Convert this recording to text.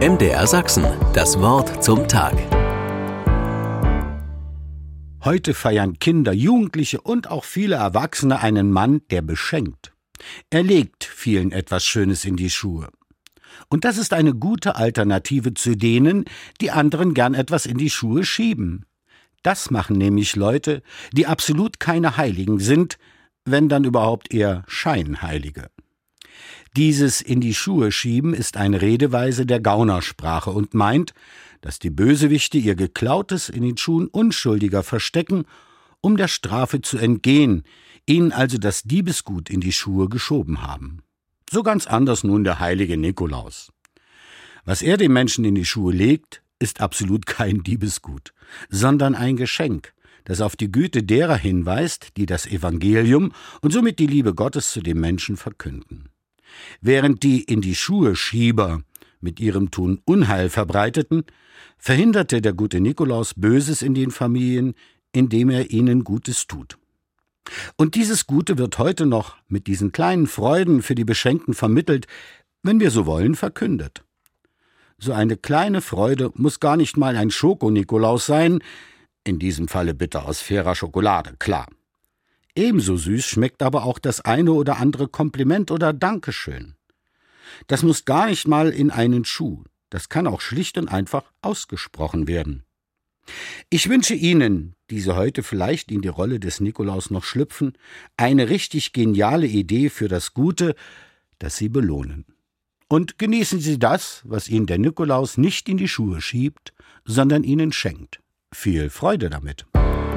MDR Sachsen, das Wort zum Tag. Heute feiern Kinder, Jugendliche und auch viele Erwachsene einen Mann, der beschenkt. Er legt vielen etwas Schönes in die Schuhe. Und das ist eine gute Alternative zu denen, die anderen gern etwas in die Schuhe schieben. Das machen nämlich Leute, die absolut keine Heiligen sind, wenn dann überhaupt eher Scheinheilige. Dieses in die Schuhe schieben ist eine Redeweise der Gaunersprache und meint, dass die Bösewichte ihr Geklautes in den Schuhen Unschuldiger verstecken, um der Strafe zu entgehen, ihnen also das Diebesgut in die Schuhe geschoben haben. So ganz anders nun der heilige Nikolaus. Was er den Menschen in die Schuhe legt, ist absolut kein Diebesgut, sondern ein Geschenk, das auf die Güte derer hinweist, die das Evangelium und somit die Liebe Gottes zu den Menschen verkünden. Während die in die Schuhe Schieber mit ihrem Tun Unheil verbreiteten, verhinderte der gute Nikolaus Böses in den Familien, indem er ihnen Gutes tut. Und dieses Gute wird heute noch mit diesen kleinen Freuden für die Beschenkten vermittelt, wenn wir so wollen, verkündet. So eine kleine Freude muss gar nicht mal ein Schoko-Nikolaus sein, in diesem Falle bitte aus fairer Schokolade, klar. Ebenso süß schmeckt aber auch das eine oder andere Kompliment oder Dankeschön. Das muss gar nicht mal in einen Schuh, das kann auch schlicht und einfach ausgesprochen werden. Ich wünsche Ihnen, die Sie heute vielleicht in die Rolle des Nikolaus noch schlüpfen, eine richtig geniale Idee für das Gute, das Sie belohnen. Und genießen Sie das, was Ihnen der Nikolaus nicht in die Schuhe schiebt, sondern Ihnen schenkt. Viel Freude damit.